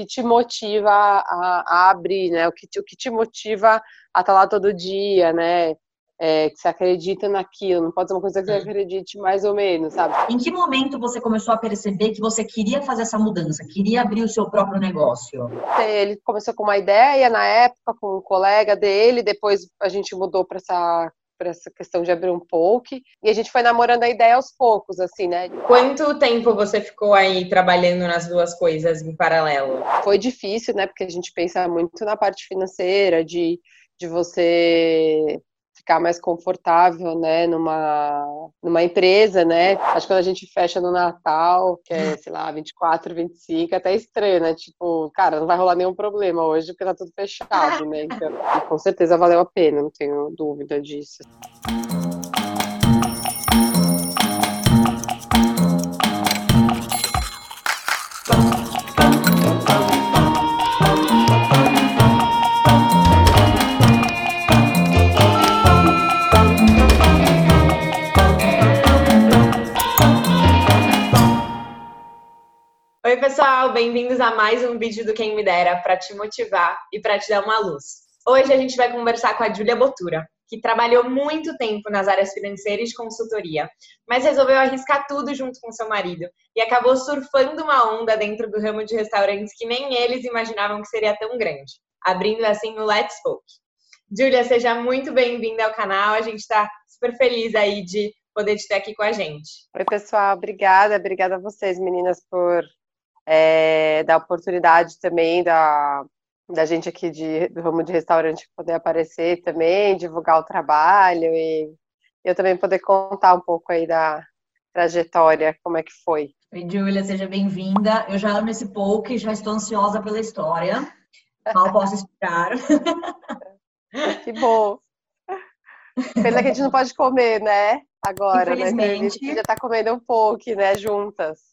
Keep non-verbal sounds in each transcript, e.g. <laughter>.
que te motiva a, a abrir, né? O que, te, o que te motiva a estar tá lá todo dia, né? É, que você acredita naquilo, não pode ser uma coisa que você acredite mais ou menos, sabe? Em que momento você começou a perceber que você queria fazer essa mudança, queria abrir o seu próprio negócio? Ele começou com uma ideia na época, com um colega dele, depois a gente mudou para essa para essa questão de abrir um poke. E a gente foi namorando a ideia aos poucos, assim, né? Quanto tempo você ficou aí trabalhando nas duas coisas em paralelo? Foi difícil, né? Porque a gente pensa muito na parte financeira, de, de você ficar mais confortável, né, numa, numa empresa, né? Acho que quando a gente fecha no Natal, que é, sei lá, 24, 25, é até estranho, né? Tipo, cara, não vai rolar nenhum problema hoje porque tá tudo fechado, né? Então, com certeza valeu a pena, não tenho dúvida disso. Pessoal, bem-vindos a mais um vídeo do Quem Me Dera para te motivar e para te dar uma luz. Hoje a gente vai conversar com a Júlia Botura, que trabalhou muito tempo nas áreas financeiras e de consultoria, mas resolveu arriscar tudo junto com seu marido e acabou surfando uma onda dentro do ramo de restaurantes que nem eles imaginavam que seria tão grande, abrindo assim o Let's Spoke. Júlia, seja muito bem-vinda ao canal, a gente está super feliz aí de poder te ter aqui com a gente. Oi, pessoal, obrigada, obrigada a vocês, meninas, por é, da oportunidade também da, da gente aqui de, do ramo de restaurante poder aparecer também, divulgar o trabalho e eu também poder contar um pouco aí da trajetória, como é que foi. Oi, Júlia, seja bem-vinda. Eu já amo esse pouco e já estou ansiosa pela história. Mal posso esperar. <laughs> que bom. Pena que a gente não pode comer, né? Agora, né? A gente já está comendo um pouco, né? Juntas.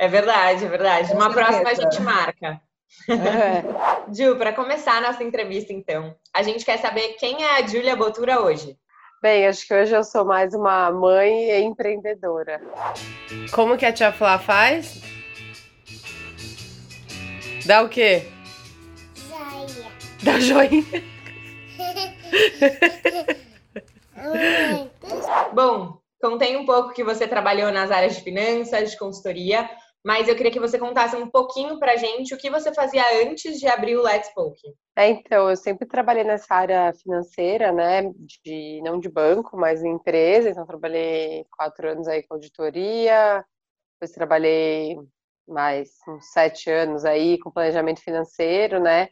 É verdade, é verdade. Uma próxima a gente marca. É. <laughs> Ju, para começar a nossa entrevista, então, a gente quer saber quem é a Júlia Botura hoje. Bem, acho que hoje eu sou mais uma mãe e empreendedora. Como que a tia Flá faz? Dá o quê? Joia. Dá joinha. <laughs> Bom, contei um pouco que você trabalhou nas áreas de finanças, de consultoria, mas eu queria que você contasse um pouquinho pra gente o que você fazia antes de abrir o Let's Poke. É, então, eu sempre trabalhei nessa área financeira, né, de, não de banco, mas em empresa, então trabalhei quatro anos aí com auditoria, depois trabalhei mais uns sete anos aí com planejamento financeiro, né,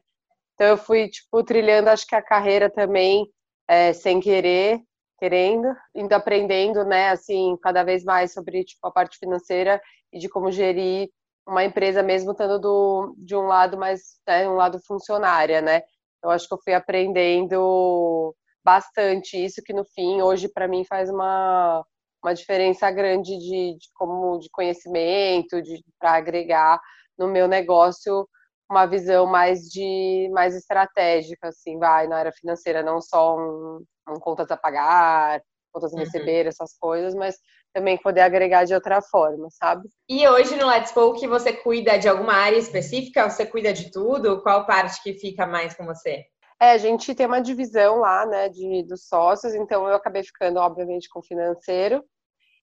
então eu fui, tipo, trilhando, acho que a carreira também, é, sem querer, querendo, indo aprendendo, né, assim, cada vez mais sobre, tipo, a parte financeira e de como gerir uma empresa mesmo estando do, de um lado mais, né, um lado funcionária, né? Eu acho que eu fui aprendendo bastante isso que no fim hoje para mim faz uma, uma diferença grande de, de como de conhecimento, de para agregar no meu negócio uma visão mais de mais estratégica, assim, vai na área financeira, não só um, um contas a pagar, contas a uhum. receber, uhum. essas coisas, mas também poder agregar de outra forma, sabe? E hoje no Let's Spoke você cuida de alguma área específica? Você cuida de tudo? Qual parte que fica mais com você? É, a gente tem uma divisão lá, né, de, dos sócios, então eu acabei ficando, obviamente, com o financeiro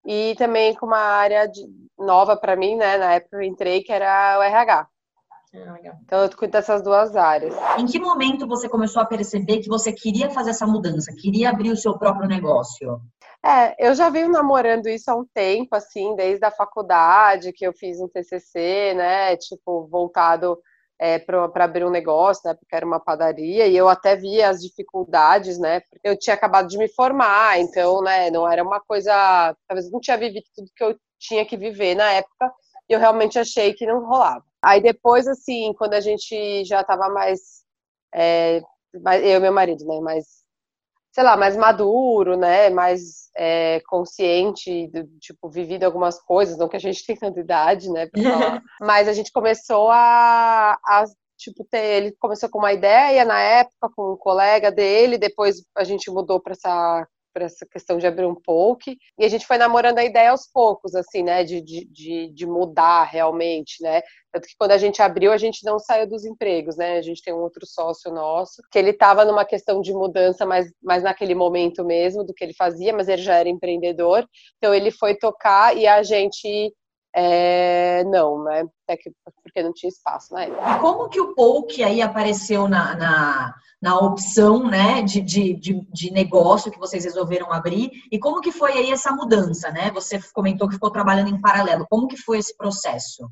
e também com uma área de, nova para mim, né, na época eu entrei, que era o RH. Ah, então eu cuido dessas duas áreas. Em que momento você começou a perceber que você queria fazer essa mudança, queria abrir o seu próprio negócio? É, eu já venho namorando isso há um tempo, assim, desde a faculdade, que eu fiz um TCC, né, tipo, voltado é, para abrir um negócio, né, porque era uma padaria, e eu até via as dificuldades, né, porque eu tinha acabado de me formar, então, né, não era uma coisa, talvez não tinha vivido tudo que eu tinha que viver na época, e eu realmente achei que não rolava. Aí depois, assim, quando a gente já estava mais, é, eu e meu marido, né, mais sei lá, mais maduro, né, mais é, consciente, do, tipo, vivido algumas coisas, não que a gente tem tanta idade, né, <laughs> mas a gente começou a, a, tipo, ter, ele começou com uma ideia na época, com um colega dele, depois a gente mudou para essa por essa questão de abrir um poke. E a gente foi namorando a ideia aos poucos, assim, né? De, de, de mudar realmente, né? Tanto que quando a gente abriu, a gente não saiu dos empregos, né? A gente tem um outro sócio nosso, que ele estava numa questão de mudança, mas, mas naquele momento mesmo do que ele fazia, mas ele já era empreendedor. Então ele foi tocar e a gente é, não, né? Até que, porque não tinha espaço na época. E como que o Poke aí apareceu na, na, na opção né, de, de, de, negócio que vocês resolveram abrir? E como que foi aí essa mudança, né? Você comentou que ficou trabalhando em paralelo. Como que foi esse processo?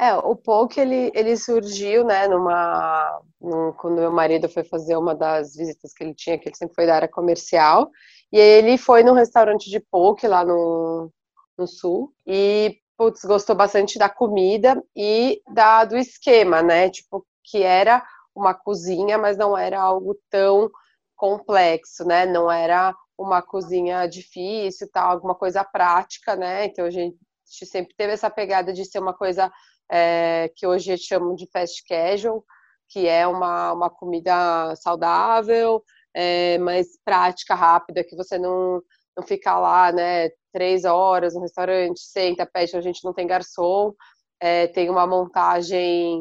É, o Poke, ele, ele surgiu, né, numa... Num, quando meu marido foi fazer uma das visitas que ele tinha, que ele sempre foi da área comercial, e ele foi num restaurante de poke lá no, no sul. E, putz, gostou bastante da comida e da, do esquema, né? Tipo, que era uma cozinha, mas não era algo tão complexo, né? Não era uma cozinha difícil, tal, alguma coisa prática, né? Então a gente sempre teve essa pegada de ser uma coisa é, que hoje chamam de fast casual, que é uma, uma comida saudável, é, mas prática, rápida, que você não, não fica lá, né, três horas no restaurante, senta, pede, a gente não tem garçom, é, tem uma montagem,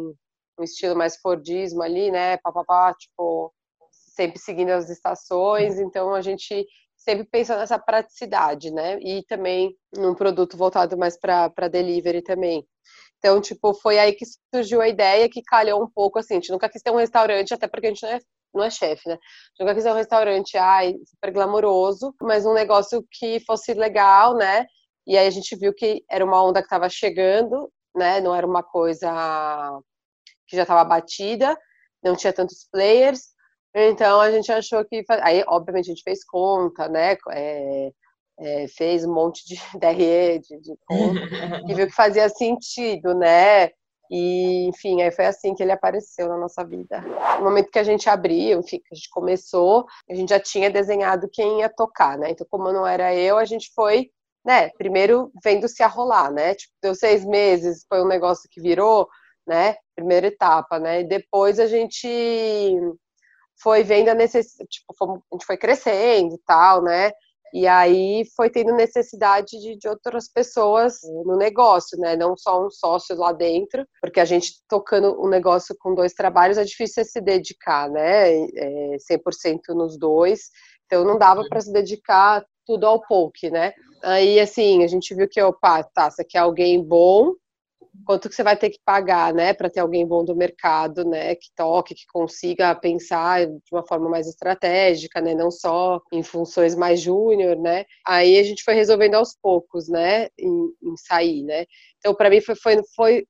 um estilo mais Fordismo ali, né, papapá, tipo, sempre seguindo as estações, então a gente sempre pensa nessa praticidade, né, e também num produto voltado mais para delivery também. Então, tipo, foi aí que surgiu a ideia que calhou um pouco assim. A gente nunca quis ter um restaurante, até porque a gente não é não é chefe, né? Nunca quis um restaurante, ai, super glamouroso, mas um negócio que fosse legal, né? E aí a gente viu que era uma onda que estava chegando, né? Não era uma coisa que já estava batida, não tinha tantos players. Então a gente achou que. Aí, obviamente, a gente fez conta, né? É, é, fez um monte de <laughs> DRE, de, de conta, <laughs> e viu que fazia sentido, né? E, enfim, aí foi assim que ele apareceu na nossa vida. No momento que a gente abriu, enfim, que a gente começou, a gente já tinha desenhado quem ia tocar, né? Então, como não era eu, a gente foi, né, primeiro vendo se arrolar, né? Tipo, deu seis meses, foi um negócio que virou, né? Primeira etapa, né? E depois a gente foi vendo a necessidade, tipo, a gente foi crescendo e tal, né? E aí foi tendo necessidade de, de, outras pessoas no negócio, né? Não só um sócio lá dentro, porque a gente tocando um negócio com dois trabalhos é difícil se dedicar, né? É 100% nos dois. Então não dava para se dedicar tudo ao poke, né? Aí assim, a gente viu que, opa, tá, você quer alguém bom, quanto que você vai ter que pagar, né, para ter alguém bom do mercado, né, que toque, que consiga pensar de uma forma mais estratégica, né, não só em funções mais júnior, né. Aí a gente foi resolvendo aos poucos, né, em, em sair, né. Então para mim foi, foi, foi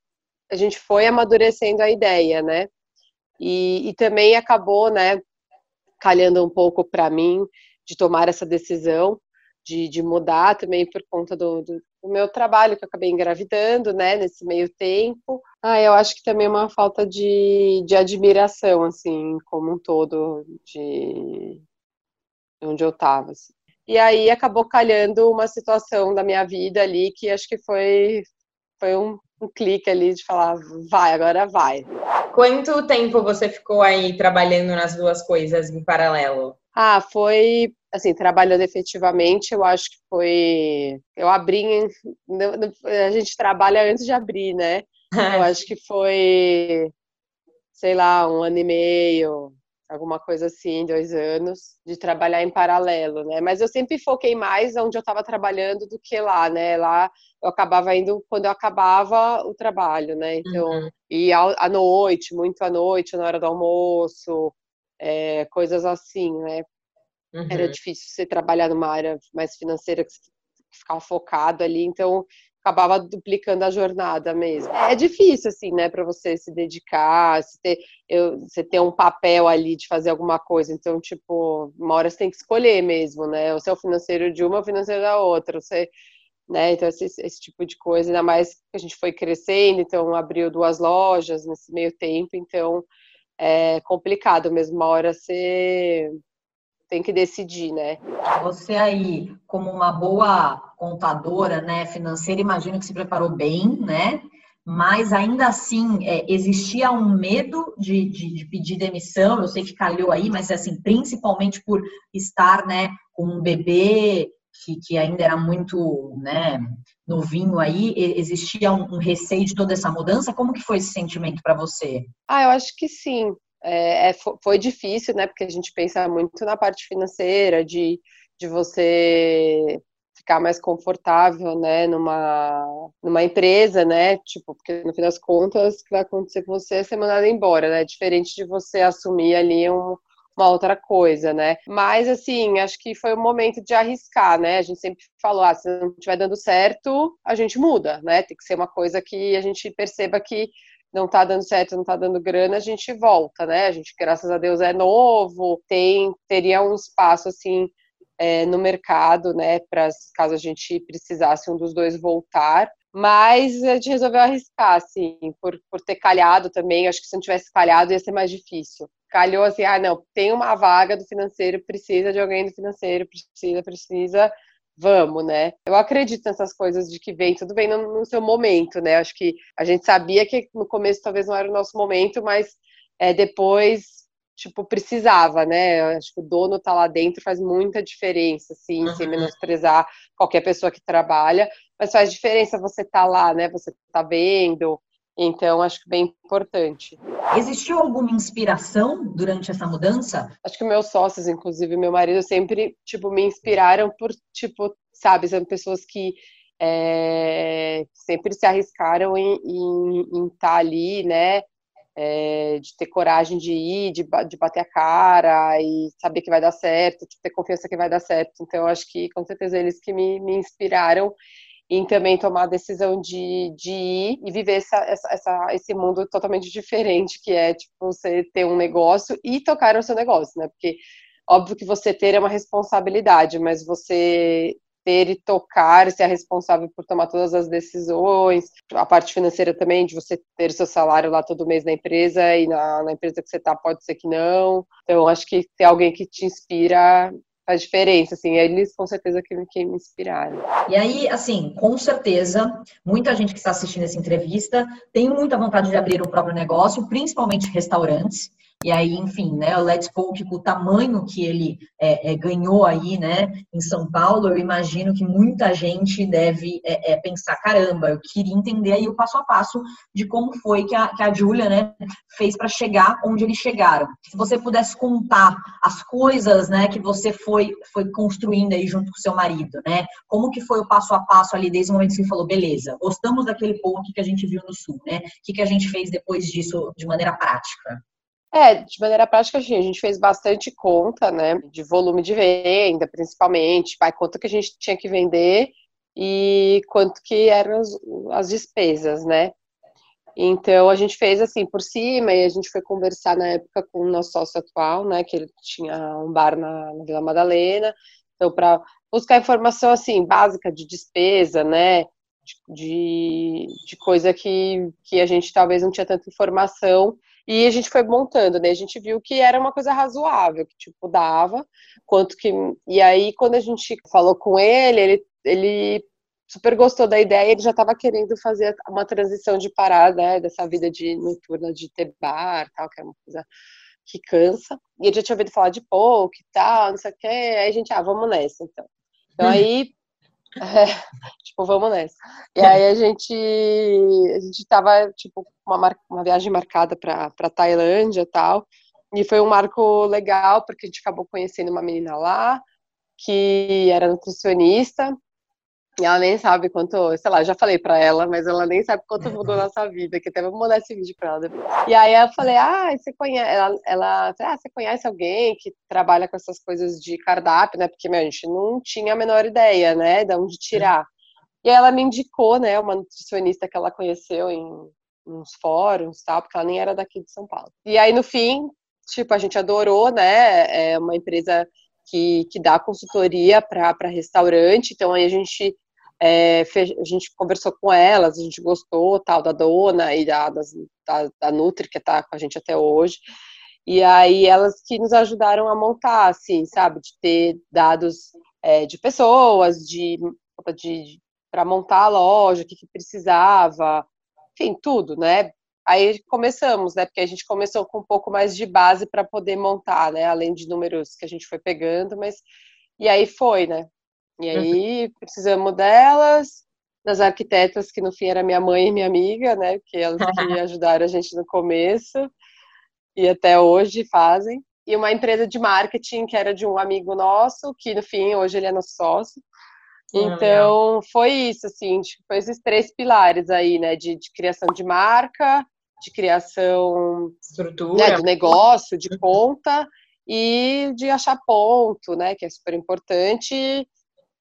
a gente foi amadurecendo a ideia, né. E, e também acabou, né, calhando um pouco para mim de tomar essa decisão de, de mudar também por conta do, do, do, meu trabalho, que eu acabei engravidando, né, nesse meio tempo. Ah, eu acho que também é uma falta de, de admiração, assim, como um todo, de onde eu estava. Assim. E aí acabou calhando uma situação da minha vida ali que acho que foi, foi um, um clique ali de falar, vai, agora vai. Quanto tempo você ficou aí trabalhando nas duas coisas em paralelo? Ah, foi assim, trabalhando efetivamente, eu acho que foi. Eu abri. A gente trabalha antes de abrir, né? Eu <laughs> acho que foi, sei lá, um ano e meio, alguma coisa assim, dois anos, de trabalhar em paralelo, né? Mas eu sempre foquei mais onde eu estava trabalhando do que lá, né? Lá eu acabava indo quando eu acabava o trabalho, né? Então, uhum. e à noite, muito à noite, na hora do almoço, é, coisas assim, né? Uhum. Era difícil você trabalhar numa área mais financeira que ficava focado ali, então acabava duplicando a jornada mesmo. É difícil, assim, né, para você se dedicar, você ter, eu, você ter um papel ali de fazer alguma coisa. Então, tipo, uma hora você tem que escolher mesmo, né? O seu financeiro de uma, o financeiro da outra. Você, né? Então, esse, esse tipo de coisa, ainda mais que a gente foi crescendo, então abriu duas lojas nesse meio tempo, então é complicado mesmo. Uma hora você tem que decidir, né? Você aí, como uma boa contadora, né, financeira, imagino que se preparou bem, né? mas ainda assim é, existia um medo de, de, de, pedir demissão. Eu sei que calhou aí, mas assim, principalmente por estar né, com um bebê que, que ainda era muito né, novinho aí, existia um, um, receio de toda essa mudança? Como que foi esse sentimento para você? Ah, eu acho que sim. É, é, foi difícil, né? Porque a gente pensa muito na parte financeira, de, de você ficar mais confortável, né, numa, numa empresa, né, tipo, porque no fim das contas, o que vai acontecer com você é ser mandado embora, né, diferente de você assumir ali um, uma outra coisa, né? Mas, assim, acho que foi o momento de arriscar, né? A gente sempre falou, ah, se não estiver dando certo, a gente muda, né? Tem que ser uma coisa que a gente perceba que não tá dando certo, não tá dando grana, a gente volta, né? A gente, graças a Deus, é novo, tem, teria um espaço, assim, é, no mercado, né? Para caso a gente precisasse um dos dois voltar. Mas a gente resolveu arriscar, assim, por, por ter calhado também. Acho que se não tivesse calhado ia ser mais difícil calhou assim, ah, não, tem uma vaga do financeiro, precisa de alguém do financeiro, precisa, precisa, vamos, né? Eu acredito nessas coisas de que vem, tudo bem no, no, seu momento, né? Acho que a gente sabia que no começo talvez não era o nosso momento, mas é, depois, tipo, precisava, né? Acho que o dono tá lá dentro faz muita diferença, assim, uhum. sem menosprezar qualquer pessoa que trabalha, mas faz diferença você tá lá, né? Você tá vendo, então, acho que bem importante. Existiu alguma inspiração durante essa mudança? Acho que meus sócios, inclusive meu marido, sempre, tipo, me inspiraram por, tipo, sabe, são pessoas que é, sempre se arriscaram em, estar tá ali, né, é, de ter coragem de ir, de, de bater a cara e saber que vai dar certo, de ter confiança que vai dar certo. Então, acho que, com certeza, eles que me, me inspiraram em também tomar a decisão de, de ir e viver essa, essa, esse mundo totalmente diferente, que é, tipo, você ter um negócio e tocar no seu negócio, né? Porque, óbvio que você ter é uma responsabilidade, mas você ter e tocar, ser responsável por tomar todas as decisões, a parte financeira também, de você ter o seu salário lá todo mês na empresa e na, na empresa que você está pode ser que não. Então, acho que ter alguém que te inspira faz diferença, assim, eles com certeza que, que me inspiraram. E aí, assim, com certeza, muita gente que está assistindo essa entrevista tem muita vontade de abrir o próprio negócio, principalmente restaurantes. E aí, enfim, né, o Let's Coke, com o tamanho que ele é, é, ganhou aí, né, em São Paulo, eu imagino que muita gente deve é, é, pensar, caramba, eu queria entender aí o passo a passo de como foi que a, que a Júlia, né, fez para chegar onde eles chegaram. Se você pudesse contar as coisas, né, que você foi, foi construindo aí junto com seu marido, né, como que foi o passo a passo ali desde o momento que você falou, beleza, gostamos daquele ponto que a gente viu no Sul, né, o que, que a gente fez depois disso de maneira prática? É, de maneira prática, a gente fez bastante conta, né, de volume de venda, principalmente, vai quanto que a gente tinha que vender e quanto que eram as, as despesas, né. Então, a gente fez assim, por cima, e a gente foi conversar na época com o nosso sócio atual, né, que ele tinha um bar na, na Vila Madalena, então, para buscar informação, assim, básica de despesa, né, de, de coisa que, que a gente talvez não tinha tanta informação, e a gente foi montando, né? A gente viu que era uma coisa razoável, que tipo dava, quanto que e aí quando a gente falou com ele, ele ele super gostou da ideia, ele já estava querendo fazer uma transição de parar, né, dessa vida de noturna de ter bar, tal, que é uma coisa que cansa. E ele já tinha ouvido falar de pouco e tal, não sei o quê. Aí a gente, ah, vamos nessa, então. Então aí é, tipo, vamos nessa. E aí a gente, a gente tava, tipo, uma, mar... uma viagem marcada para Tailândia e tal. E foi um marco legal, porque a gente acabou conhecendo uma menina lá, que era nutricionista, e ela nem sabe quanto, sei lá, já falei pra ela, mas ela nem sabe quanto mudou nossa vida, que até vou mandar esse vídeo pra ela depois. E aí eu falei, ah, você conhece, ela, ela ah, você conhece alguém que trabalha com essas coisas de cardápio, né? Porque, meu, a gente não tinha a menor ideia, né, de onde tirar. E aí ela me indicou, né, uma nutricionista que ela conheceu em uns fóruns, tal, porque ela nem era daqui de São Paulo. E aí, no fim, tipo, a gente adorou, né, é uma empresa que, que dá consultoria para restaurante, então aí a gente é, a gente conversou com elas, a gente gostou tal da dona e da, da, da Nutri, que está com a gente até hoje. E aí elas que nos ajudaram a montar, assim, sabe, de ter dados é, de pessoas, de, de para montar a loja, o que, que precisava, enfim, tudo, né? Aí começamos, né? Porque a gente começou com um pouco mais de base para poder montar, né? Além de números que a gente foi pegando, mas e aí foi, né? E aí precisamos delas, das arquitetas que no fim era minha mãe e minha amiga, né? Que elas <laughs> que ajudaram a gente no começo e até hoje fazem. E uma empresa de marketing que era de um amigo nosso, que no fim hoje ele é nosso sócio. Então, foi isso, assim, tipo, foi esses três pilares aí, né, de, de criação de marca, de criação Estrutura. né, de negócio, de conta e de achar ponto, né, que é super importante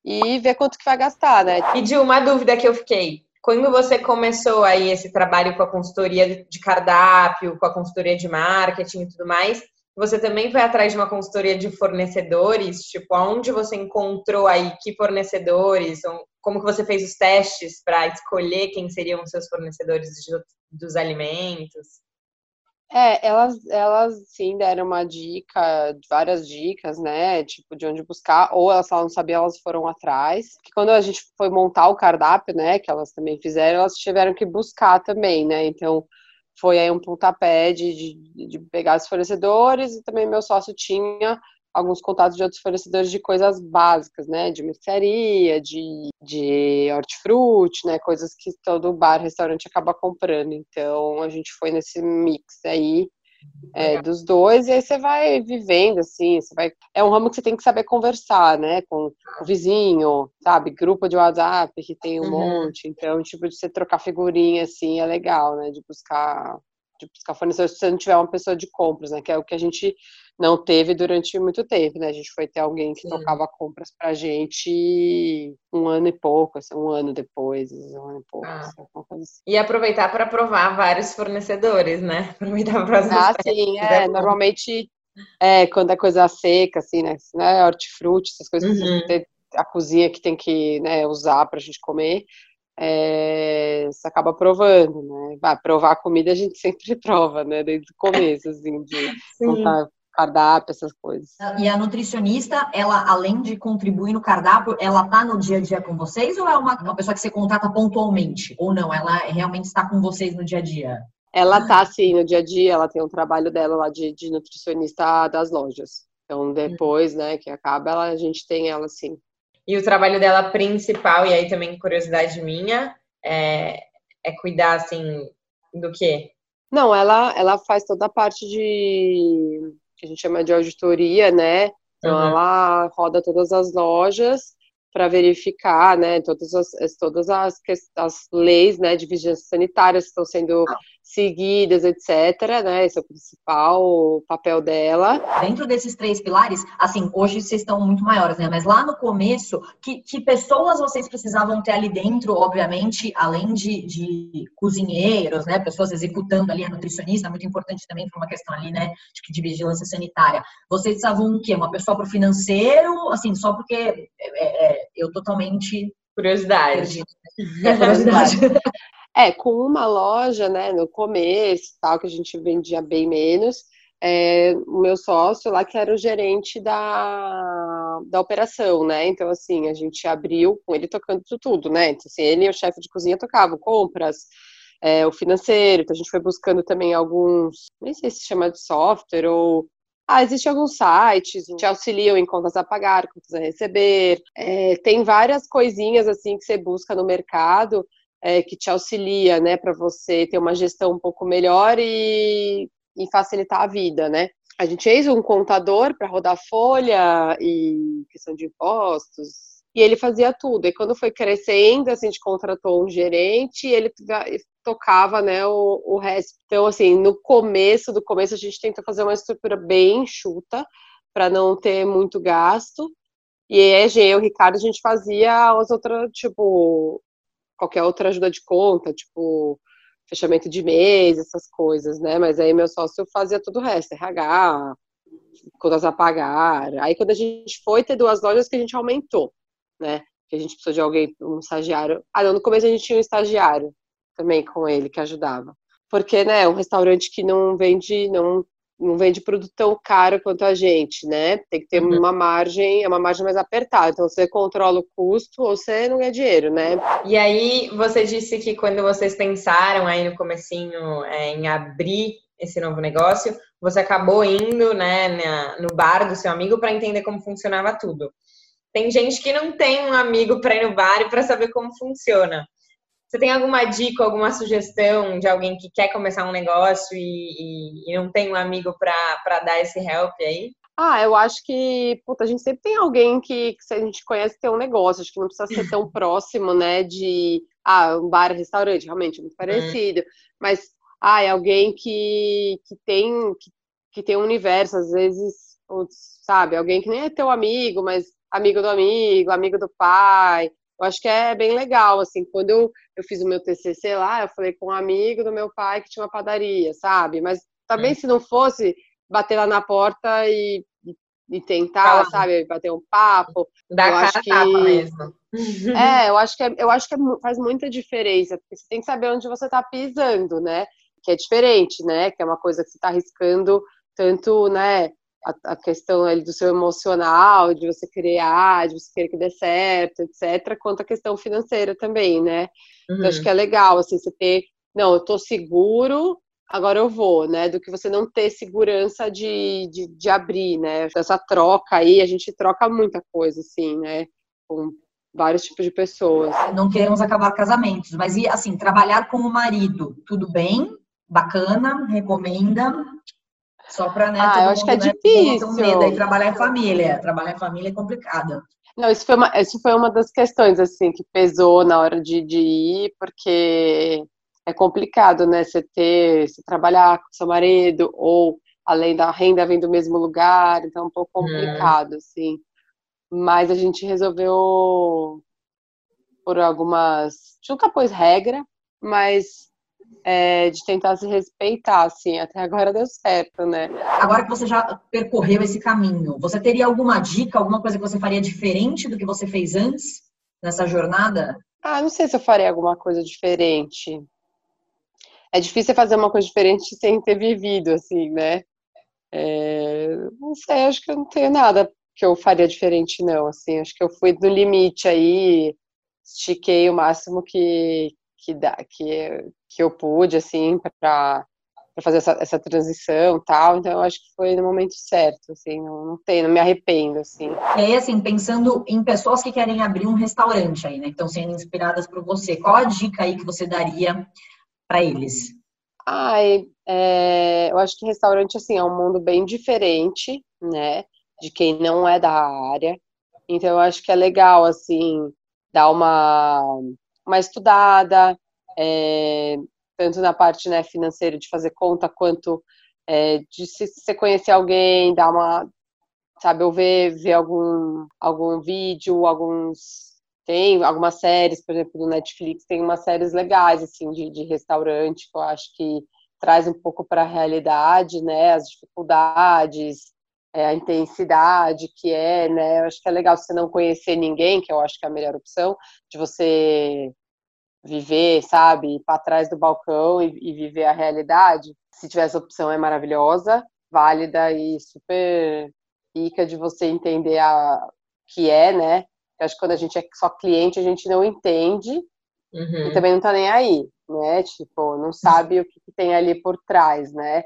e ver quanto que vai gastar, né. E de uma dúvida que eu fiquei, quando você começou aí esse trabalho com a consultoria de cardápio, com a consultoria de marketing e tudo mais, você também foi atrás de uma consultoria de fornecedores? Tipo, aonde você encontrou aí que fornecedores? Como que você fez os testes para escolher quem seriam os seus fornecedores dos alimentos? É, elas, elas sim deram uma dica, várias dicas, né? Tipo, de onde buscar, ou elas não sabiam, elas foram atrás. Que quando a gente foi montar o cardápio, né, que elas também fizeram, elas tiveram que buscar também, né? Então, foi aí um pontapé de, de, de pegar os fornecedores e também meu sócio tinha alguns contatos de outros fornecedores de coisas básicas, né, de mercearia, de, de hortifruti, né, coisas que todo bar, restaurante acaba comprando. Então, a gente foi nesse mix aí é, dos dois, e aí você vai vivendo, assim, você vai. É um ramo que você tem que saber conversar, né? Com o vizinho, sabe? Grupo de WhatsApp que tem um uhum. monte. Então, tipo, de você trocar figurinha, assim, é legal, né? De buscar de buscar fornecedor se você não tiver uma pessoa de compras, né? Que é o que a gente não teve durante muito tempo, né? A gente foi ter alguém que Sim. tocava compras pra gente um ano e pouco, assim, um ano depois, um ano e pouco. Ah. Assim. E aproveitar para provar vários fornecedores, né? <laughs> Aproveitar para Ah, sim, é, é normalmente é, quando é coisa seca, assim, né? né hortifruti, essas coisas uhum. que a cozinha que tem que né, usar pra gente comer é, você acaba provando, né? Vai, provar a comida a gente <laughs> sempre prova, né? Desde o começo, assim, de contar cardápio, essas coisas. E a nutricionista, ela, além de contribuir no cardápio, ela tá no dia a dia com vocês ou é uma, uma pessoa que você contrata pontualmente? Ou não? Ela realmente está com vocês no dia a dia? Ela tá, sim, no dia a dia, ela tem um trabalho dela lá de, de nutricionista das lojas. Então, depois, né, que acaba, ela, a gente tem ela, sim. E o trabalho dela principal, e aí também curiosidade minha, é, é cuidar, assim, do quê? Não, ela, ela faz toda a parte de, que a gente chama de auditoria, né? Então, uhum. ela roda todas as lojas para verificar, né, todas as, todas as, as leis, né, de vigilância sanitária estão sendo seguidas, etc., né, esse é o principal papel dela. Dentro desses três pilares, assim, hoje vocês estão muito maiores, né, mas lá no começo, que, que pessoas vocês precisavam ter ali dentro, obviamente, além de, de cozinheiros, né, pessoas executando ali a nutricionista, muito importante também para uma questão ali, né, de, de vigilância sanitária. Vocês precisavam o quê? Uma pessoa para o financeiro, assim, só porque é, é, é eu totalmente. Curiosidade. É, curiosidade. <laughs> é, com uma loja, né, no começo, tal, que a gente vendia bem menos, é, o meu sócio lá que era o gerente da, da operação, né? Então, assim, a gente abriu com ele tocando tudo, né? Então, assim, ele e o chefe de cozinha tocavam compras, é, o financeiro, então a gente foi buscando também alguns, nem sei se chama de software ou ah, existem alguns sites que te auxiliam em contas a pagar, contas a receber. É, tem várias coisinhas assim que você busca no mercado é, que te auxilia, né, para você ter uma gestão um pouco melhor e, e facilitar a vida, né? A gente fez um contador para rodar folha e questão de impostos, e ele fazia tudo. E quando foi crescendo, assim, a gente contratou um gerente e ele tocava, né, o, o resto. Então, assim, no começo, do começo, a gente tentou fazer uma estrutura bem enxuta para não ter muito gasto. E eu e o Ricardo, a gente fazia as outras, tipo, qualquer outra ajuda de conta, tipo, fechamento de mês, essas coisas, né? Mas aí meu sócio fazia todo o resto, RH, contas a pagar. Aí quando a gente foi ter duas lojas que a gente aumentou né? Que a gente precisou de alguém, um estagiário. Ah, não, no começo a gente tinha um estagiário também com ele que ajudava. Porque, né, um restaurante que não vende, não não vende produto tão caro quanto a gente, né? Tem que ter Uhum. uma margem, é uma margem mais apertada. Então você controla o custo ou você não ganha dinheiro, né? E aí, você disse que quando vocês pensaram aí no comecinho é, em abrir esse novo negócio, você acabou indo, né, na- no bar do seu amigo para entender como funcionava tudo. Tem gente que não tem um amigo para ir no bar e para saber como funciona. Você tem alguma dica, alguma sugestão de alguém que quer começar um negócio e, e- e não tem um amigo para dar esse help aí? Ah, eu acho que, puta, a gente sempre tem alguém que, que se a gente conhece tem um negócio, acho que não precisa ser tão próximo, né, de, ah, um bar, restaurante, realmente, é muito parecido, mas, ah, é alguém que, que tem, que, que tem um universo, às vezes, sabe, alguém que nem é teu amigo, mas amigo do amigo, amigo do pai, eu acho que é bem legal, assim, quando eu, eu fiz o meu TCC lá, eu falei com um amigo do meu pai que tinha uma padaria, sabe, mas também se não fosse bater lá na porta e, e, tentar, Falar. sabe, bater um papo. Dá Eu cara a tapa que- mesmo. É, <laughs> eu acho que, é, eu acho que é faz muita diferença, porque você tem que saber onde você está pisando, né? Que é diferente, né? Que é uma coisa que você está arriscando tanto, né? A, a questão ali do seu emocional, de você criar, de você querer que dê certo, etc., quanto a questão financeira também, né? Então, acho que é legal, assim, você ter, não, eu tô seguro, agora eu vou, né? Do que você não ter segurança de, de, de abrir, né? Essa troca aí, a gente troca muita coisa, assim, né? Com vários tipos de pessoas. Não queremos acabar casamentos, mas e assim, trabalhar como marido, tudo bem? Bacana, recomenda. Só pra, né, Ah, eu acho que é mundo, né, difícil. medo trabalhar em família. Trabalhar em família é complicado. Não, isso foi uma, isso foi uma das questões, assim, que pesou na hora de, de ir, porque é complicado, né? Você ter, você trabalhar com seu marido, ou além da renda vem do mesmo lugar, então é um pouco complicado, assim. Mas a gente resolveu por algumas. A gente nunca pôs regra, mas é, de tentar se respeitar, assim, até agora deu certo, né? Agora que você já percorreu esse caminho, você teria alguma dica, alguma coisa que você faria diferente do que você fez antes nessa jornada? Ah, não sei se eu faria alguma coisa diferente. É difícil fazer uma coisa diferente sem ter vivido, assim, né? É, não sei, acho que eu não tenho nada que eu faria diferente, não. Assim, acho que eu fui no limite aí, estiquei o máximo que, que, dá, que, que eu pude, assim, para fazer essa, essa transição e tal. Então, eu acho que foi no momento certo, assim, não, não tem, não me arrependo, assim. E aí, assim, pensando em pessoas que querem abrir um restaurante aí, né? Que estão sendo inspiradas por você, qual a dica aí que você daria para eles? Ai, é, eu acho que restaurante, assim, é um mundo bem diferente, né, de quem não é da área. Então, eu acho que é legal, assim, dar uma, uma estudada, é, tanto na parte, né, financeira, de fazer conta, quanto é, de se você conhecer alguém, dar uma, sabe, ou ver, ver algum, algum vídeo, alguns... Tem algumas séries, por exemplo, no Netflix, tem umas séries legais, assim, de, de restaurante, que eu acho que traz um pouco para a realidade, né, as dificuldades, é, a intensidade que é, né, eu acho que é legal você não conhecer ninguém, que eu acho que é a melhor opção, de você viver, sabe, para trás do balcão e, e viver a realidade. Se tiver essa opção, é maravilhosa, válida e super rica de você entender a que é, né, eu acho que quando a gente é só cliente, a gente não entende Uhum. e também não tá nem aí, né? Tipo, não sabe o que, que tem ali por trás, né?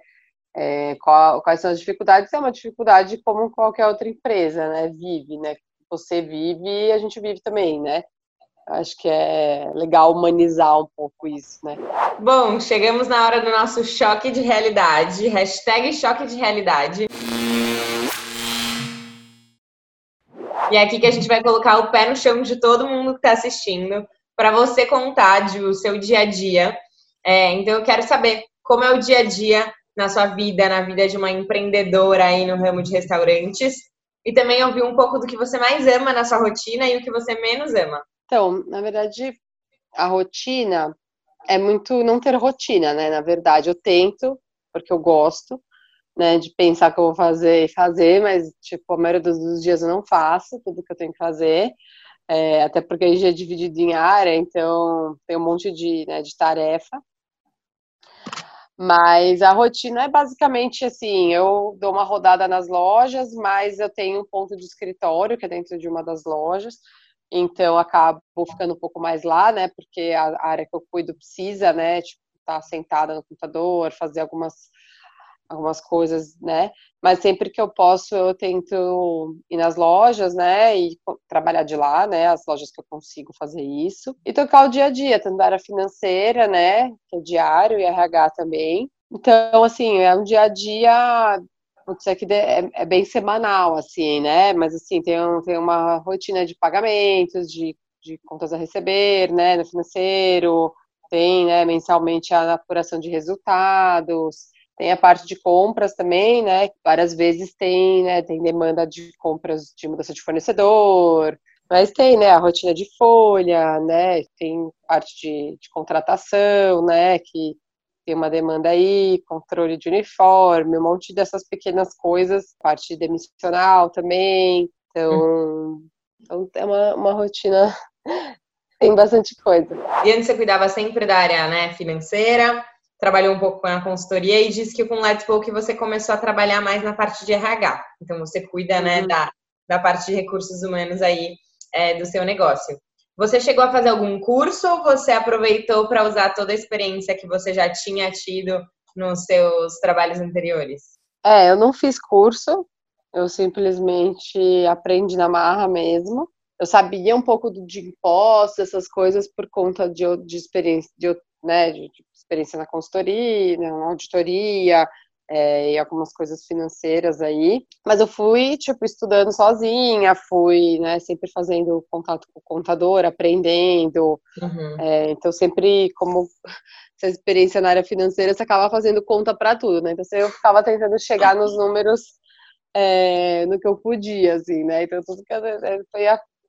É, qual- quais são as dificuldades? É uma dificuldade como qualquer outra empresa, né? Vive, né? Você vive e a gente vive também, né? Acho que é legal humanizar um pouco isso, né? Bom, chegamos na hora do nosso choque de realidade. Hashtag choque de realidade. E é aqui que a gente vai colocar o pé no chão de todo mundo que está assistindo, para você contar de o seu dia a dia. É, então, eu quero saber como é o dia a dia na sua vida, na vida de uma empreendedora aí no ramo de restaurantes. E também ouvir um pouco do que você mais ama na sua rotina e o que você menos ama. Então, na verdade, a rotina é muito não ter rotina, né? Na verdade, eu tento, porque eu gosto, né, de pensar que eu vou fazer e fazer, mas, tipo, a maioria dos, dias eu não faço tudo que eu tenho que fazer, é, até porque a gente é dividido em área, então tem um monte de, né, de tarefa. Mas a rotina é basicamente assim: eu dou uma rodada nas lojas, mas eu tenho um ponto de escritório que é dentro de uma das lojas, então acabo ficando um pouco mais lá, né? Porque a área que eu cuido precisa, né? Tipo, estar tá sentada no computador, fazer algumas algumas coisas, né? Mas sempre que eu posso, eu tento ir nas lojas, né? E trabalhar de lá, né? As lojas que eu consigo fazer isso. E tocar o dia a dia, tanto da área financeira, né? Que é diário, e RH também. Então, assim, é um dia a dia. Putz, é, que é, é bem semanal, assim, né? Mas, assim, tem, um, tem uma rotina de pagamentos, de, de contas a receber, né? No financeiro. Tem, né? Mensalmente a apuração de resultados tem a parte de compras também, né? Várias vezes tem, né, tem demanda de compras de mudança de fornecedor, mas tem, né, a rotina de folha, né? Tem parte de, de contratação, né? Que tem uma demanda aí, controle de uniforme, um monte dessas pequenas coisas, parte demissional também. Então, então é uma, uma rotina, <laughs> tem bastante coisa. E antes você cuidava sempre da área né, financeira, trabalhou um pouco com a consultoria e disse que com o Let's Spoke você começou a trabalhar mais na parte de RH. Então você cuida, né, uhum. da, da parte de recursos humanos aí é, do seu negócio. Você chegou a fazer algum curso ou você aproveitou para usar toda a experiência que você já tinha tido nos seus trabalhos anteriores? É, eu não fiz curso, eu simplesmente aprendi na marra mesmo. Eu sabia um pouco de impostos, essas coisas, por conta de, de experiência, de, né, de, de experiência na consultoria, na auditoria, é, e algumas coisas financeiras aí. Mas eu fui, tipo, estudando sozinha, fui, né, sempre fazendo contato com o contador, aprendendo. Uhum. É, então, sempre, como <laughs> essa experiência na área financeira, você acaba fazendo conta para tudo, né? Então, eu ficava tentando chegar nos números é, no que eu podia, assim, né? Então, tudo que eu fui,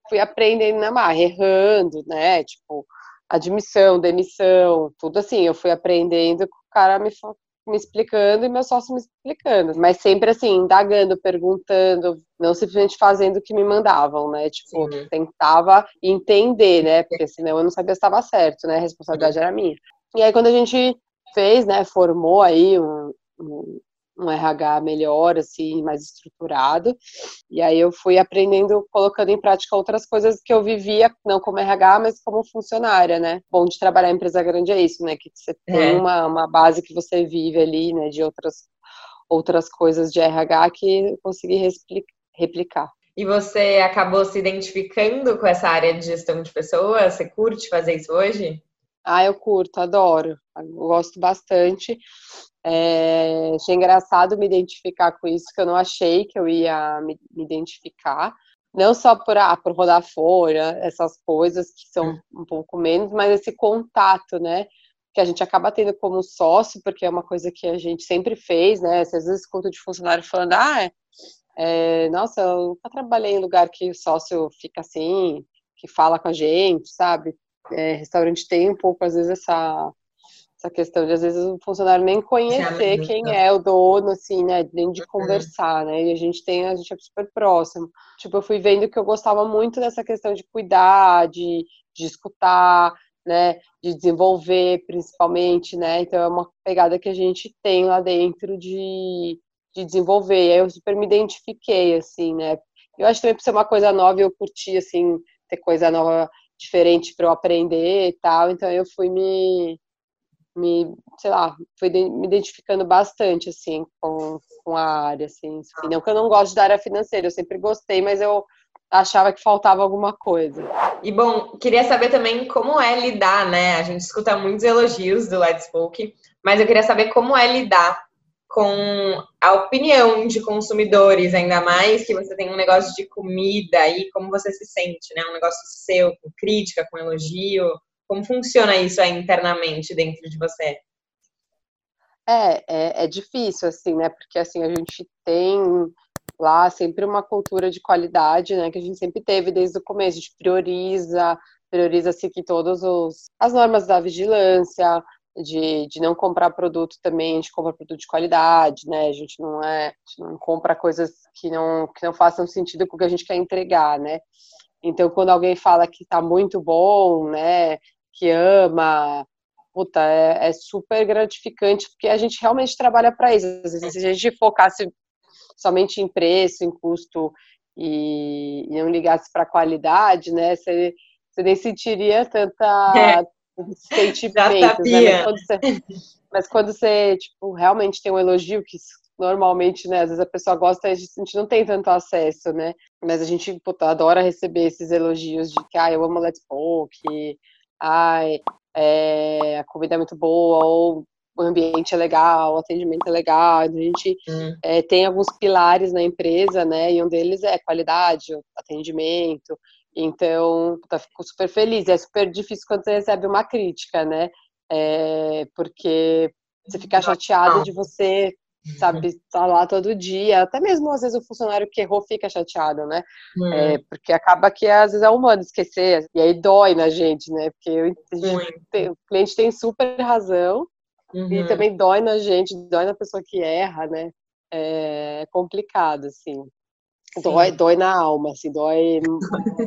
fui aprendendo na marra, errando, né? Tipo, admissão, demissão, tudo assim. Eu fui aprendendo o cara me, me explicando e meu sócio me explicando. Mas sempre assim, indagando, perguntando, não simplesmente fazendo o que me mandavam, né? Tipo, Sim. tentava entender, né? Porque senão eu não sabia se estava certo, né? A responsabilidade era minha. E aí quando a gente fez, né, formou aí um, um um RH melhor, assim, mais estruturado. E aí eu fui aprendendo, colocando em prática outras coisas que eu vivia, não como RH, mas como funcionária, né? Bom de trabalhar em empresa grande é isso, né? Que você é. tem uma, uma base que você vive ali, né? De outras, outras coisas de RH que eu consegui replicar. E você acabou se identificando com essa área de gestão de pessoas? Você curte fazer isso hoje? Ah, eu curto, adoro. Eu gosto bastante. É, achei engraçado me identificar com isso, que eu não achei que eu ia me, me identificar. Não só por, ah, por rodar folha, essas coisas que são hum. um pouco menos, mas esse contato, né? Que a gente acaba tendo como sócio, porque é uma coisa que a gente sempre fez, né? Às vezes escuto de funcionário falando, ah, é, nossa, eu nunca trabalhei em lugar que o sócio fica assim, que fala com a gente, sabe? É, restaurante tem um pouco, às vezes, essa essa questão de às vezes o funcionário nem conhecer quem é o dono, assim, né? Nem de uhum. conversar, né? E a gente tem, a gente é super próximo. Tipo, eu fui vendo que eu gostava muito dessa questão de cuidar, de, de escutar, né? De desenvolver, principalmente, né? Então é uma pegada que a gente tem lá dentro de, de desenvolver. E aí eu super me identifiquei, assim, né? Eu acho que também por ser uma coisa nova, eu curti, assim, ter coisa nova, diferente para eu aprender e tal. Então eu fui me me, sei lá, fui me identificando bastante, assim, com, com a área, assim. Não que eu não gosto da área financeira, eu sempre gostei, mas eu achava que faltava alguma coisa. E, bom, queria saber também como é lidar, né? A gente escuta muitos elogios do Let's Spoke, mas eu queria saber como é lidar com a opinião de consumidores, ainda mais que você tem um negócio de comida e como você se sente, né? Um negócio seu, com crítica, com elogio. Como funciona isso aí internamente dentro de você? É, é, é, difícil, assim, né? Porque, assim, a gente tem lá sempre uma cultura de qualidade, né? Que a gente sempre teve desde o começo. A gente prioriza, prioriza-se que todas as normas da vigilância, de, de não comprar produto também, a gente compra produto de qualidade, né? A gente não é, gente não compra coisas que não, que não façam sentido com o que a gente quer entregar, né? Então, quando alguém fala que está muito bom, né, que ama puta, é, é super gratificante, porque a gente realmente trabalha para isso. Às vezes, se a gente focasse somente em preço, em custo e, e não ligasse para qualidade, né, você, você nem sentiria tanta É. sentimentos, né? Mas quando você, mas quando você, tipo, realmente tem um elogio que normalmente, né, às vezes a pessoa gosta, a gente não tem tanto acesso, né? Mas a gente puta, adora receber esses elogios de que, ah, eu amo Let's Poke, ai, é, a comida é muito boa, ou o ambiente é legal, o atendimento é legal. A gente Hum. é, tem alguns pilares na empresa, né? E um deles é qualidade, atendimento. Então, puta, fico super feliz. É super difícil quando você recebe uma crítica, né? É, porque você fica chateado de você, sabe, estar lá todo dia. Até mesmo, às vezes, o funcionário que errou fica chateado, né? Hum. É, porque acaba que, às vezes, é humano esquecer. E aí dói na gente, né? Porque Muito. o cliente tem super razão. E Uhum. também dói na gente, dói na pessoa que erra, né? É complicado, assim. Dói, dói na alma, assim, dói,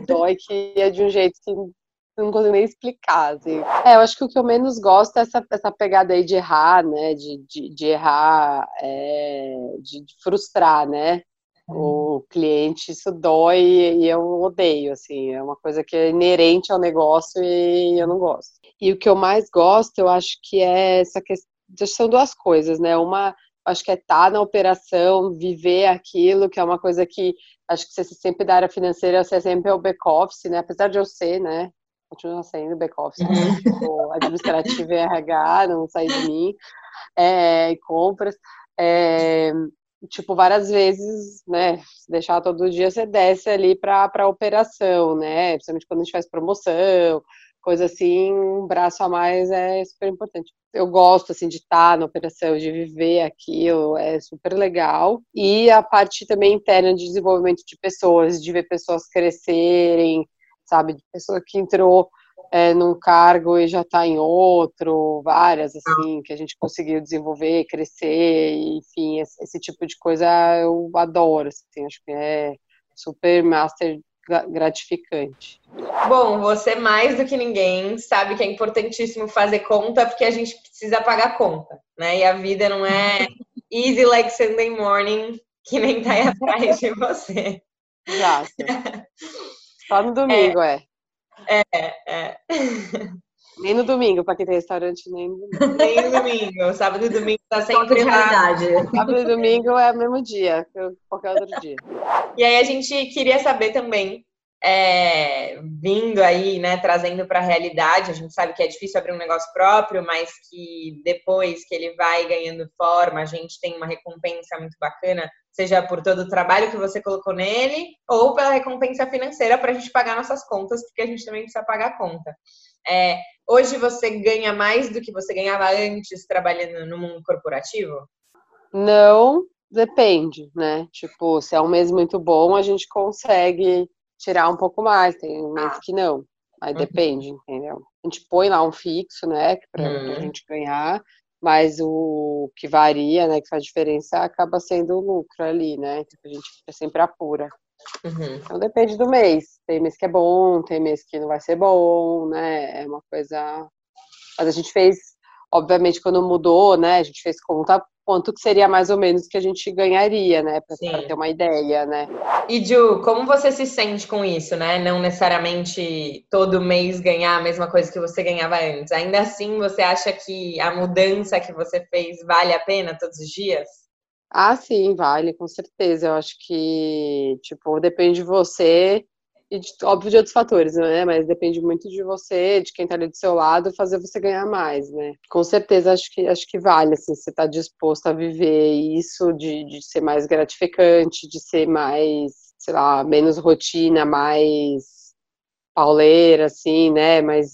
dói que é de um jeito que não consigo nem explicar, assim. É, eu acho que o que eu menos gosto é essa, essa pegada aí de errar, né? De, de, de errar, é, de, de frustrar, né? O cliente, isso dói e eu odeio, assim, é uma coisa que é inerente ao negócio e eu não gosto. E o que eu mais gosto, eu acho que é essa questão, são duas coisas, né? Uma, acho que é estar na operação, viver aquilo, que é uma coisa que acho que você sempre da área financeira, você sempre é o back-office, né? Apesar de eu ser, né? Continua sendo back-office, Uhum. tipo, administrativo e RH, não sai de mim, é, e compras. É, tipo, várias vezes, né? Se deixar todo dia, você desce ali para a operação, né? Principalmente quando a gente faz promoção, coisa assim, um braço a mais é super importante. Eu gosto, assim, de estar na operação, de viver aquilo, é super legal. E a parte também interna de desenvolvimento de pessoas, de ver pessoas crescerem, sabe? De pessoa que entrou é, num cargo e já está em outro, várias, assim, que a gente conseguiu desenvolver, crescer, enfim, esse, esse tipo de coisa eu adoro, assim, acho que é super master gratificante. Bom, você mais do que ninguém sabe que é importantíssimo fazer conta porque a gente precisa pagar conta, né? E a vida não é <laughs> easy like Sunday morning, que nem tá aí atrás de você. Exato. <laughs> Só no domingo, é. É, é. Nem no domingo, para quem tem restaurante, nem no domingo. <laughs> Nem no domingo. Sábado e domingo tá sempre de lá. realidade. Sábado e domingo é o mesmo dia, que qualquer outro dia. E aí a gente queria saber também, é, vindo aí, né, trazendo para a realidade, a gente sabe que é difícil abrir um negócio próprio, mas que depois que ele vai ganhando forma, a gente tem uma recompensa muito bacana, seja por todo o trabalho que você colocou nele, ou pela recompensa financeira para a gente pagar nossas contas, porque a gente também precisa pagar a conta. É, hoje você ganha mais do que você ganhava antes trabalhando no mundo corporativo? Não, depende, né? Tipo, se é um mês muito bom, a gente consegue tirar um pouco mais, tem um mês que não. Aí Uhum. depende, entendeu? A gente põe lá um fixo, né, pra, Uhum. pra gente ganhar, mas o que varia, né, que faz diferença, acaba sendo o lucro ali, né? Então, a gente sempre apura. Uhum. Então depende do mês. Tem mês que é bom, tem mês que não vai ser bom, né? É uma coisa. Mas a gente fez, obviamente, quando mudou, né? A gente fez conta quanto que seria mais ou menos que a gente ganharia, né? Para ter uma ideia, né? E Ju, como você se sente com isso, né? Não necessariamente todo mês ganhar a mesma coisa que você ganhava antes. Ainda assim, você acha que a mudança que você fez vale a pena todos os dias? Ah, sim, vale, com certeza. Eu acho que, tipo, depende de você e, de, óbvio, de outros fatores, né? Mas depende muito de você, de quem tá ali do seu lado, fazer você ganhar mais, né? Com certeza, acho que, acho que vale, assim, você tá disposto a viver isso, de, de ser mais gratificante, de ser mais, sei lá, menos rotina, mais pauleira, assim, né? Mas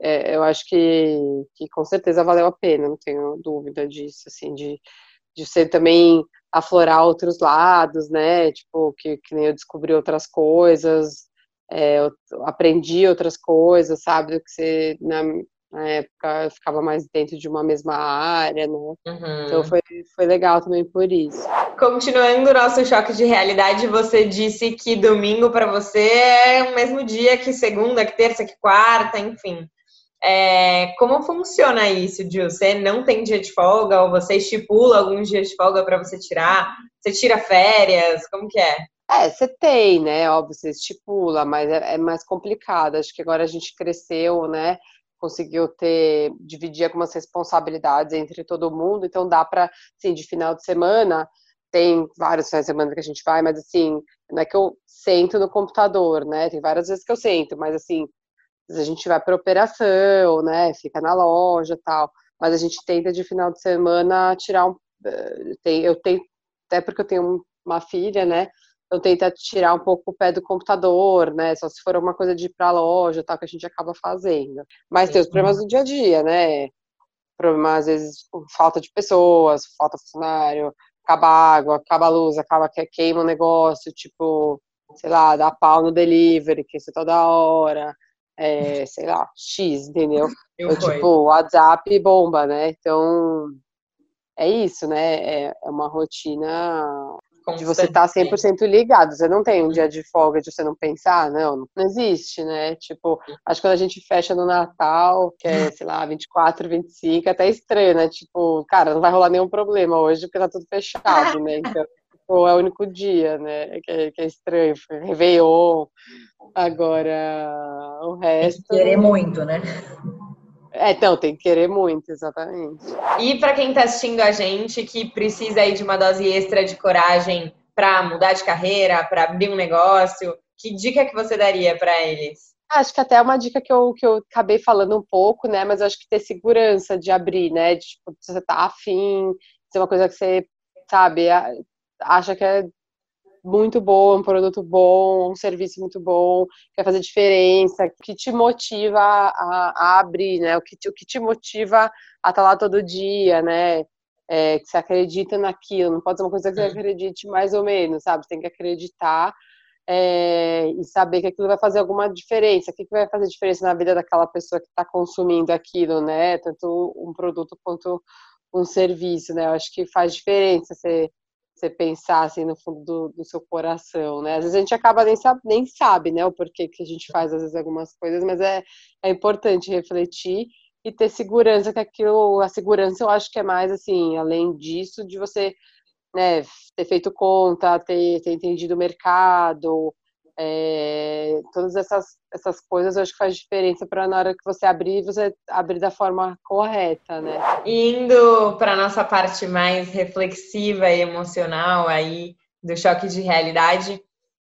é, eu acho que, que com certeza valeu a pena, não tenho dúvida disso, assim, de de você também aflorar outros lados, né? Tipo, que, que nem eu descobri outras coisas, é, eu aprendi outras coisas, sabe? Do que você, na, na época, ficava mais dentro de uma mesma área, né? Uhum. Então foi, foi legal também por isso. Continuando o nosso choque de realidade, você disse que domingo para você é o mesmo dia que segunda, que terça, que quarta, enfim. É, como funciona isso, Gil? Você não tem dia de folga ou você estipula alguns dias de folga para você tirar? Você tira férias? Como que é? É, você tem, né? Óbvio, você estipula, mas é, é mais complicado. Acho que agora a gente cresceu, né? Conseguiu ter, dividir algumas responsabilidades entre todo mundo, então dá para, assim, de final de semana, tem vários finais de semana que a gente vai, mas assim, não é que eu sento no computador, né? Tem várias vezes que eu sento, mas assim, a gente vai para operação, né? Fica na loja tal. Mas a gente tenta de final de semana tirar um. Eh, eu tenho, até porque eu tenho uma filha, né? Eu tento tirar um pouco o pé do computador, né? Só se for alguma coisa de ir para a loja, tal, que a gente acaba fazendo. Mas tem os problemas do dia a dia, né? Problemas, às vezes, falta de pessoas, falta funcionário, acaba água, acaba a luz, acaba que queima o negócio, tipo, sei lá, dá pau no delivery, que isso é toda hora é, sei lá, X, entendeu? Eu, então, tipo, WhatsApp bomba, né? Então, é isso, né? É, é uma rotina de você estar tá 100% ligado. Você não tem um dia de folga de você não pensar, não, não existe, né? Tipo, acho que quando a gente fecha no Natal, que é, sei lá, 24, 25, é até estranho, né? Tipo, cara, não vai rolar nenhum problema hoje porque tá tudo fechado, né? Então, tipo, é o único dia, né? Que é, que é estranho. Réveillon, Agora, o resto. Tem que querer muito, né? É, então, tem que querer muito, exatamente. E para quem está assistindo a gente, que precisa aí de uma dose extra de coragem para mudar de carreira, para abrir um negócio, que dica que você daria para eles? Acho que até é uma dica que eu, que eu acabei falando um pouco, né? Mas acho que ter segurança de abrir, né? De, tipo, você tá afim, ser uma coisa que você, sabe, acha que é muito boa, um produto bom, um serviço muito bom, quer fazer diferença, o que te motiva a, a abrir, né? O que, te, o que te motiva a estar lá todo dia, né? É, que você acredita naquilo, não pode ser uma coisa que você acredite mais ou menos, sabe? Você tem que acreditar é, e saber que aquilo vai fazer alguma diferença. O que, que vai fazer diferença na vida daquela pessoa que está consumindo aquilo, né? Tanto um produto quanto um serviço, né? Eu acho que faz diferença você você pensar assim no fundo do, do, seu coração, né? Às vezes a gente acaba nem sabe, nem sabe, né, o porquê que a gente faz às vezes algumas coisas, mas é, é importante refletir e ter segurança que aquilo, a segurança eu acho que é mais assim, além disso, de você né, ter feito conta, ter, ter entendido o mercado, é, todas essas, essas coisas eu acho que faz diferença para na hora que você abrir, você abrir da forma correta, né? Indo para nossa parte mais reflexiva e emocional aí do choque de realidade,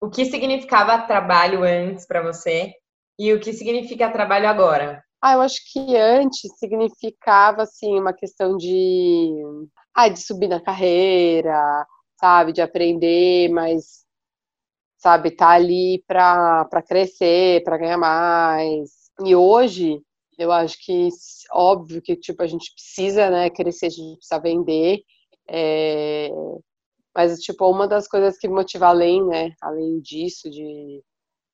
o que significava trabalho antes para você e o que significa trabalho agora? Ah, eu acho que antes significava assim uma questão de, ah, de subir na carreira, sabe, de aprender, mas sabe, tá ali para crescer, para ganhar mais. E hoje, eu acho que óbvio que tipo a gente precisa, né, crescer, a gente precisa vender. É... Mas tipo uma das coisas que motiva além, né, além disso de,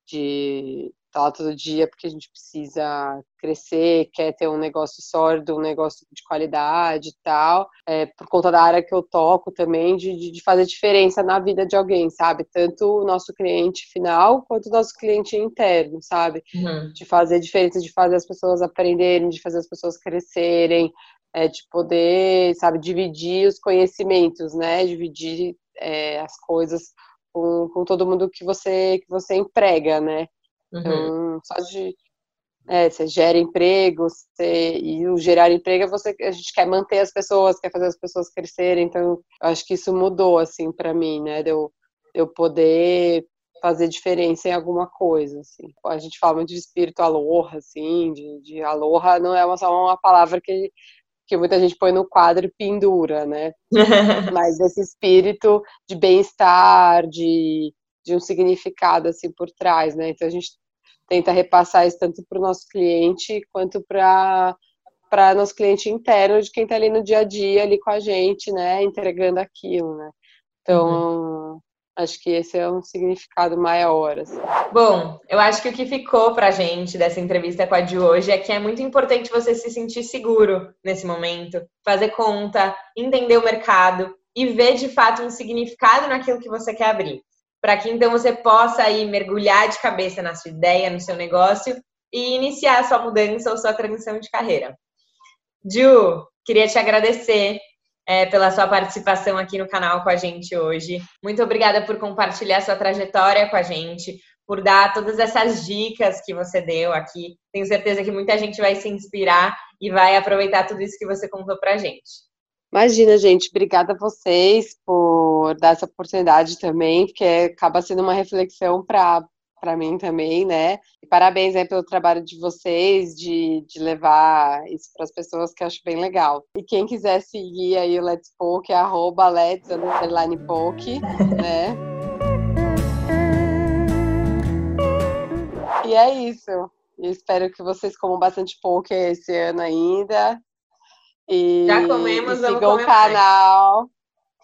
de tá lá todo dia porque a gente precisa crescer, quer ter um negócio sólido, um negócio de qualidade e tal, é, por conta da área que eu toco também, de, de fazer diferença na vida de alguém, sabe? Tanto o nosso cliente final quanto o nosso cliente interno, sabe? Uhum. De fazer diferença, de fazer as pessoas aprenderem, de fazer as pessoas crescerem, é, de poder, sabe, dividir os conhecimentos, né? Dividir é, as coisas com, com todo mundo que você, que você emprega, né? Então, só de. É, você gera emprego, você, e o gerar emprego é você, a gente quer manter as pessoas, quer fazer as pessoas crescerem, então eu acho que isso mudou, assim, para mim, né, de eu, de eu poder fazer diferença em alguma coisa, assim. A gente fala muito de espírito aloha, assim, de, de aloha não é só uma palavra que, que muita gente põe no quadro e pendura, né, <laughs> mas esse espírito de bem-estar, de, de um significado, assim, por trás, né, então a gente tenta repassar isso tanto para o nosso cliente quanto para para nosso cliente interno, de quem está ali no dia a dia, ali com a gente, né, entregando aquilo, né. Então, uhum. acho que esse é um significado maior. Assim. Bom, eu acho que o que ficou para a gente dessa entrevista com a de hoje é que é muito importante você se sentir seguro nesse momento, fazer conta, entender o mercado e ver de fato um significado naquilo que você quer abrir para que então você possa aí mergulhar de cabeça na sua ideia, no seu negócio e iniciar a sua mudança ou sua transição de carreira. Ju, queria te agradecer é, pela sua participação aqui no canal com a gente hoje. Muito obrigada por compartilhar sua trajetória com a gente, por dar todas essas dicas que você deu aqui. Tenho certeza que muita gente vai se inspirar e vai aproveitar tudo isso que você contou pra gente. Imagina, gente, obrigada a vocês por dar essa oportunidade também, porque acaba sendo uma reflexão para para mim também, né? E parabéns aí pelo trabalho de vocês, de, de levar isso para as pessoas, que eu acho bem legal. E quem quiser seguir aí o Let's Poke, é arroba Let's underline Poke, né? E é isso. Eu espero que vocês comam bastante poke esse ano ainda. E, já comemos, e sigam o canal. Mais.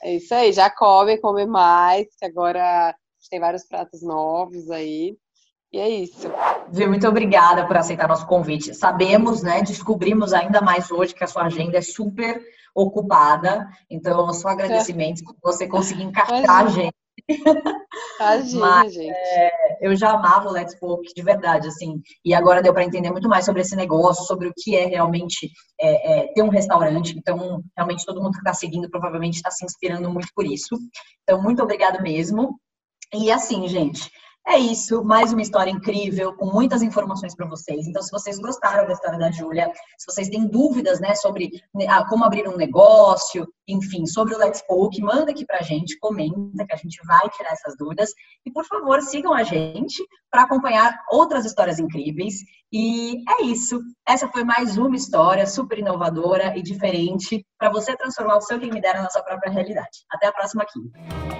É isso aí, já come, come mais, que agora tem vários pratos novos aí. E é isso. Viu? Muito obrigada por aceitar nosso convite. Sabemos, né? Descobrimos ainda mais hoje que a sua agenda é super ocupada. Então, só agradecimentos por você conseguir encaixar a gente Imagina, Mas, gente. É, eu já amava o Let's Poke, de verdade, assim. E agora deu para entender muito mais sobre esse negócio, sobre o que é realmente é, é, ter um restaurante. Então, realmente, todo mundo que está seguindo provavelmente está se inspirando muito por isso. Então, muito obrigado mesmo. E assim, gente, é isso, mais uma história incrível, com muitas informações para vocês. Então, se vocês gostaram da história da Júlia, se vocês têm dúvidas, né, sobre né, ah, como abrir um negócio, enfim, sobre o Let's Poke, manda aqui pra gente, comenta que a gente vai tirar essas dúvidas. E, por favor, sigam a gente para acompanhar outras histórias incríveis. E é isso. Essa foi mais uma história super inovadora e diferente para você transformar o seu quem me dera na sua própria realidade. Até a próxima aqui.